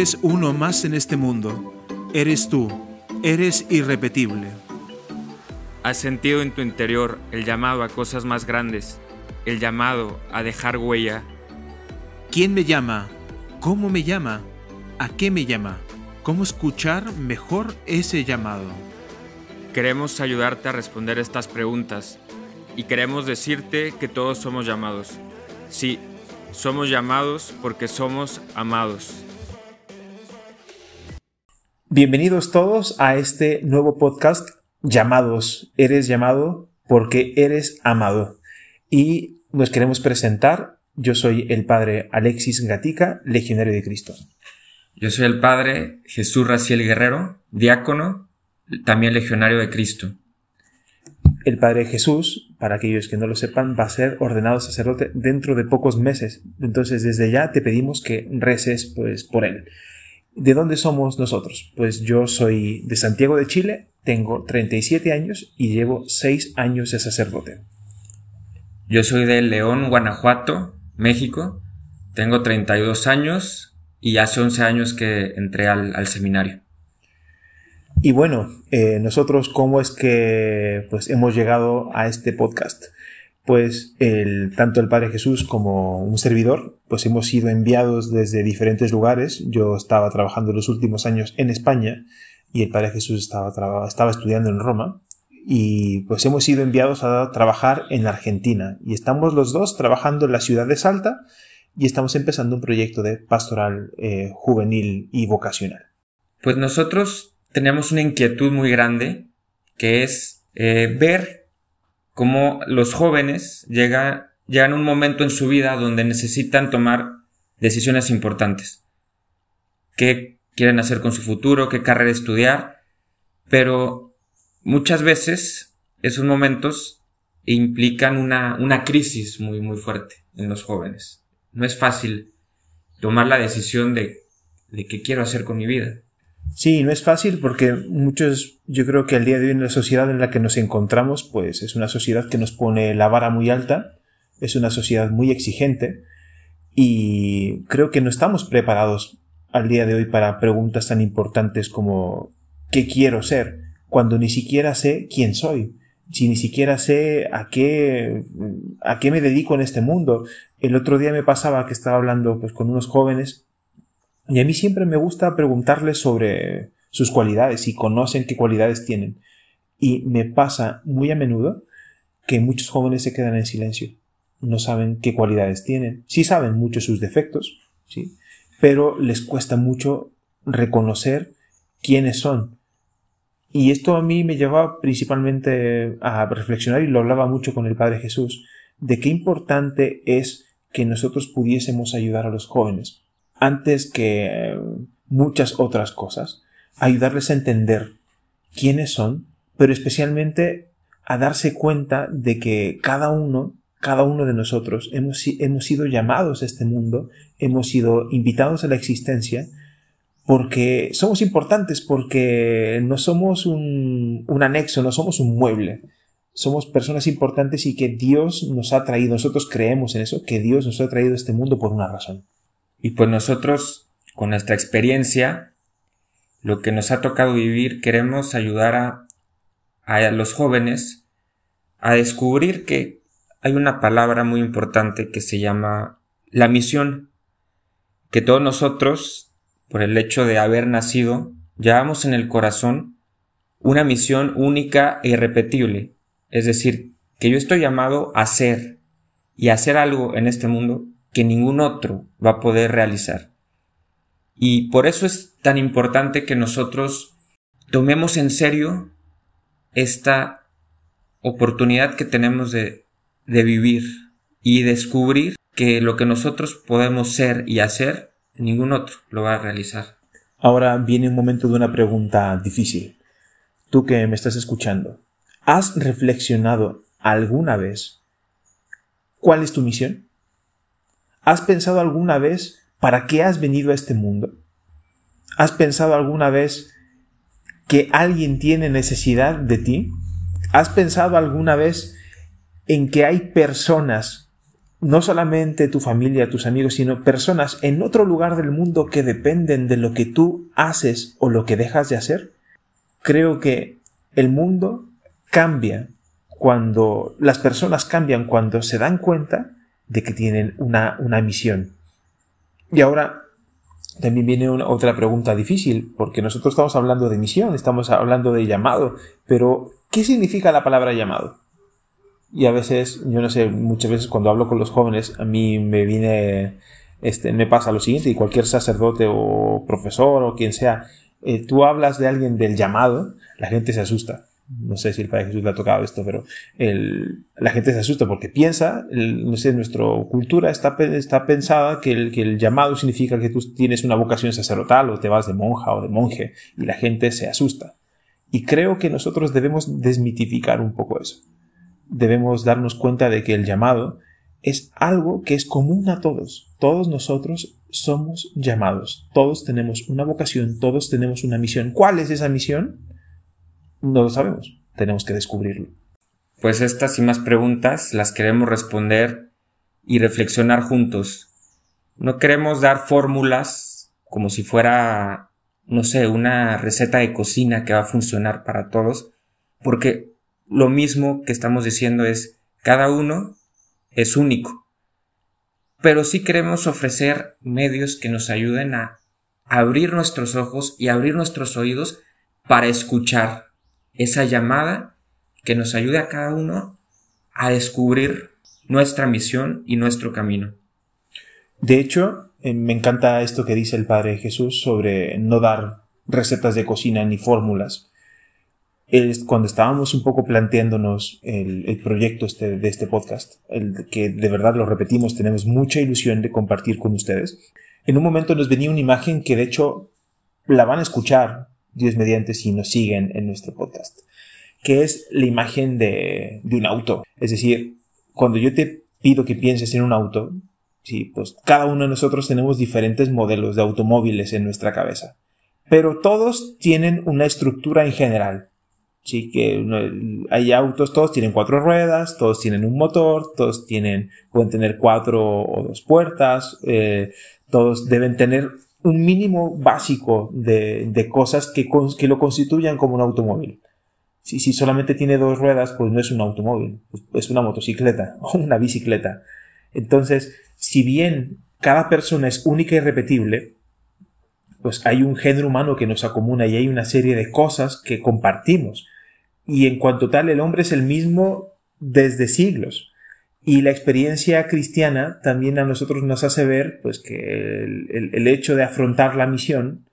eres uno más en este mundo. Eres tú. Eres irrepetible. ¿Has sentido en tu interior el llamado a cosas más grandes? El llamado a dejar huella. ¿Quién me llama? ¿Cómo me llama? ¿A qué me llama? ¿Cómo escuchar mejor ese llamado? Queremos ayudarte a responder estas preguntas y queremos decirte que todos somos llamados. Sí, somos llamados porque somos amados. Bienvenidos todos a este nuevo podcast llamados. Eres llamado porque eres amado. Y nos queremos presentar. Yo soy el padre Alexis Gatica, legionario de Cristo. Yo soy el padre Jesús Raciel Guerrero, diácono, también legionario de Cristo. El Padre Jesús, para aquellos que no lo sepan, va a ser ordenado sacerdote dentro de pocos meses. Entonces, desde ya te pedimos que reces pues, por él. ¿De dónde somos nosotros? Pues yo soy de Santiago de Chile, tengo 37 años y llevo 6 años de sacerdote. Yo soy de León, Guanajuato, México. Tengo 32 años y hace 11 años que entré al, al seminario. Y bueno, eh, nosotros cómo es que pues hemos llegado a este podcast. Pues tanto el Padre Jesús como un servidor, pues hemos sido enviados desde diferentes lugares. Yo estaba trabajando los últimos años en España y el Padre Jesús estaba, estaba estudiando en Roma. Y pues hemos sido enviados a trabajar en Argentina. Y estamos los dos trabajando en la ciudad de Salta y estamos empezando un proyecto de pastoral eh, juvenil y vocacional. Pues nosotros tenemos una inquietud muy grande que es eh, ver cómo los jóvenes llegan, a un momento en su vida donde necesitan tomar decisiones importantes. ¿Qué quieren hacer con su futuro? ¿Qué carrera estudiar? Pero muchas veces esos momentos implican una, una crisis muy, muy fuerte en los jóvenes. No es fácil tomar la decisión de, de qué quiero hacer con mi vida. Sí, no es fácil porque muchos, yo creo que al día de hoy en la sociedad en la que nos encontramos, pues es una sociedad que nos pone la vara muy alta, es una sociedad muy exigente y creo que no estamos preparados al día de hoy para preguntas tan importantes como ¿qué quiero ser? cuando ni siquiera sé quién soy, si ni siquiera sé a qué, a qué me dedico en este mundo. El otro día me pasaba que estaba hablando pues, con unos jóvenes y a mí siempre me gusta preguntarles sobre sus cualidades, si conocen qué cualidades tienen. Y me pasa muy a menudo que muchos jóvenes se quedan en silencio. No saben qué cualidades tienen. Sí saben mucho sus defectos, ¿sí? Pero les cuesta mucho reconocer quiénes son. Y esto a mí me lleva principalmente a reflexionar, y lo hablaba mucho con el Padre Jesús, de qué importante es que nosotros pudiésemos ayudar a los jóvenes antes que muchas otras cosas, ayudarles a entender quiénes son, pero especialmente a darse cuenta de que cada uno, cada uno de nosotros hemos, hemos sido llamados a este mundo, hemos sido invitados a la existencia, porque somos importantes, porque no somos un, un anexo, no somos un mueble, somos personas importantes y que Dios nos ha traído, nosotros creemos en eso, que Dios nos ha traído a este mundo por una razón. Y pues nosotros, con nuestra experiencia, lo que nos ha tocado vivir, queremos ayudar a, a los jóvenes a descubrir que hay una palabra muy importante que se llama la misión, que todos nosotros, por el hecho de haber nacido, llevamos en el corazón una misión única e irrepetible. Es decir, que yo estoy llamado a ser y a hacer algo en este mundo que ningún otro va a poder realizar. Y por eso es tan importante que nosotros tomemos en serio esta oportunidad que tenemos de, de vivir y descubrir que lo que nosotros podemos ser y hacer, ningún otro lo va a realizar. Ahora viene un momento de una pregunta difícil. Tú que me estás escuchando, ¿has reflexionado alguna vez cuál es tu misión? ¿Has pensado alguna vez para qué has venido a este mundo? ¿Has pensado alguna vez que alguien tiene necesidad de ti? ¿Has pensado alguna vez en que hay personas no solamente tu familia, tus amigos, sino personas en otro lugar del mundo que dependen de lo que tú haces o lo que dejas de hacer, creo que el mundo cambia cuando las personas cambian cuando se dan cuenta de que tienen una, una misión. Y ahora también viene una, otra pregunta difícil, porque nosotros estamos hablando de misión, estamos hablando de llamado, pero ¿qué significa la palabra llamado? Y a veces, yo no sé, muchas veces cuando hablo con los jóvenes, a mí me viene, este, me pasa lo siguiente, y cualquier sacerdote o profesor o quien sea, eh, tú hablas de alguien del llamado, la gente se asusta. No sé si el Padre Jesús le ha tocado esto, pero el, la gente se asusta porque piensa, no sé, nuestra cultura está, está pensada que el, que el llamado significa que tú tienes una vocación sacerdotal o te vas de monja o de monje y la gente se asusta. Y creo que nosotros debemos desmitificar un poco eso debemos darnos cuenta de que el llamado es algo que es común a todos. Todos nosotros somos llamados. Todos tenemos una vocación, todos tenemos una misión. ¿Cuál es esa misión? No lo sabemos. Tenemos que descubrirlo. Pues estas y más preguntas las queremos responder y reflexionar juntos. No queremos dar fórmulas como si fuera, no sé, una receta de cocina que va a funcionar para todos, porque lo mismo que estamos diciendo es, cada uno es único. Pero sí queremos ofrecer medios que nos ayuden a abrir nuestros ojos y abrir nuestros oídos para escuchar esa llamada que nos ayude a cada uno a descubrir nuestra misión y nuestro camino. De hecho, eh, me encanta esto que dice el Padre Jesús sobre no dar recetas de cocina ni fórmulas, cuando estábamos un poco planteándonos el, proyecto este, de este podcast, el que de verdad lo repetimos, tenemos mucha ilusión de compartir con ustedes, en un momento nos venía una imagen que de hecho la van a escuchar, Dios mediante, si nos siguen en nuestro podcast, que es la imagen de, un auto. Es decir, cuando yo te pido que pienses en un auto, sí, pues cada uno de nosotros tenemos diferentes modelos de automóviles en nuestra cabeza. Pero todos tienen una estructura en general. Sí, que hay autos, todos tienen cuatro ruedas, todos tienen un motor, todos tienen, pueden tener cuatro o dos puertas, eh, todos deben tener un mínimo básico de, de cosas que, que, lo constituyan como un automóvil. Si, si solamente tiene dos ruedas, pues no es un automóvil, es una motocicleta o una bicicleta. Entonces, si bien cada persona es única y repetible, pues hay un género humano que nos acomuna y hay una serie de cosas que compartimos. Y en cuanto tal, el hombre es el mismo desde siglos. Y la experiencia cristiana también a nosotros nos hace ver pues, que el, el hecho de afrontar la misión,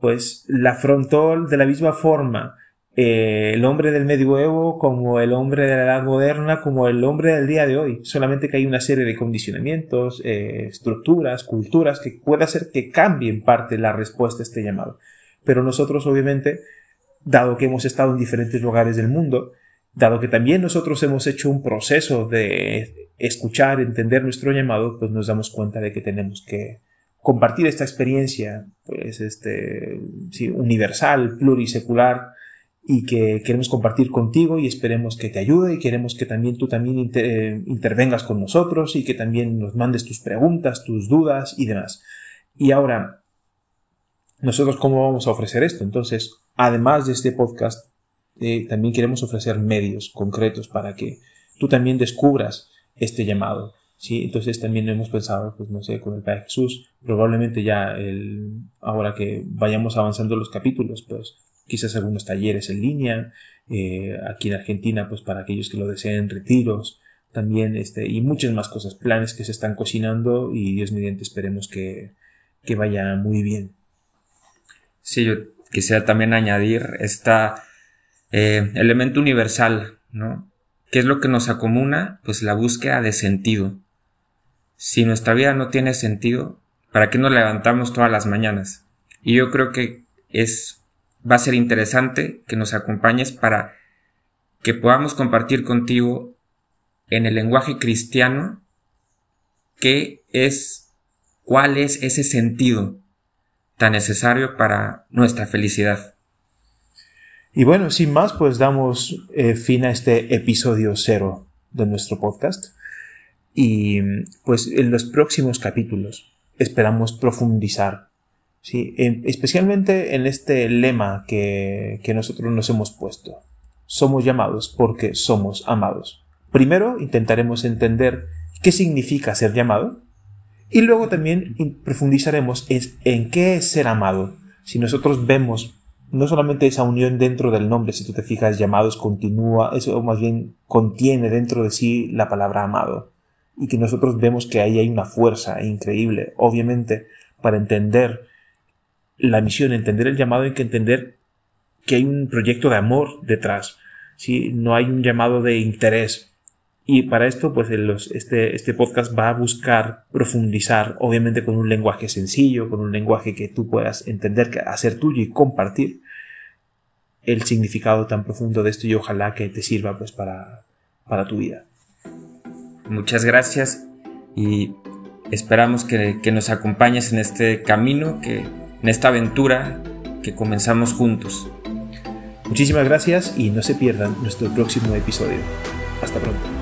pues la afrontó de la misma forma eh, el hombre del medioevo como el hombre de la edad moderna como el hombre del día de hoy. Solamente que hay una serie de condicionamientos, eh, estructuras, culturas que puede hacer que cambien parte la respuesta a este llamado. Pero nosotros obviamente, dado que hemos estado en diferentes lugares del mundo, dado que también nosotros hemos hecho un proceso de escuchar, entender nuestro llamado, pues nos damos cuenta de que tenemos que compartir esta experiencia, pues este, sí, universal, plurisecular, y que queremos compartir contigo y esperemos que te ayude y queremos que también tú también eh, intervengas con nosotros y que también nos mandes tus preguntas, tus dudas y demás. Y ahora, nosotros cómo vamos a ofrecer esto? Entonces, además de este podcast, eh, también queremos ofrecer medios concretos para que tú también descubras este llamado. ¿sí? Entonces también hemos pensado, pues no sé, con el Padre Jesús, probablemente ya el, ahora que vayamos avanzando los capítulos, pues quizás algunos talleres en línea, eh, aquí en Argentina, pues para aquellos que lo deseen, retiros, también, este, y muchas más cosas, planes que se están cocinando y Dios mediante esperemos que, que vaya muy bien. Sí, yo quisiera también añadir este elemento universal, ¿no? ¿Qué es lo que nos acomuna? Pues la búsqueda de sentido. Si nuestra vida no tiene sentido, ¿para qué nos levantamos todas las mañanas? Y yo creo que es va a ser interesante que nos acompañes para que podamos compartir contigo en el lenguaje cristiano qué es, cuál es ese sentido tan necesario para nuestra felicidad. Y bueno, sin más, pues damos eh, fin a este episodio cero de nuestro podcast. Y pues en los próximos capítulos esperamos profundizar, ¿sí? especialmente en este lema que, que nosotros nos hemos puesto. Somos llamados porque somos amados. Primero intentaremos entender qué significa ser llamado y luego también profundizaremos en qué es ser amado. Si nosotros vemos no solamente esa unión dentro del nombre, si tú te fijas, llamados continúa, eso más bien contiene dentro de sí la palabra amado. Y que nosotros vemos que ahí hay una fuerza increíble. Obviamente, para entender la misión, entender el llamado, hay que entender que hay un proyecto de amor detrás. ¿sí? No hay un llamado de interés. Y para esto, pues este, este podcast va a buscar profundizar, obviamente con un lenguaje sencillo, con un lenguaje que tú puedas entender, hacer tuyo y compartir el significado tan profundo de esto y ojalá que te sirva pues para, para tu vida. Muchas gracias y esperamos que, que nos acompañes en este camino, que, en esta aventura que comenzamos juntos. Muchísimas gracias y no se pierdan nuestro próximo episodio. Hasta pronto.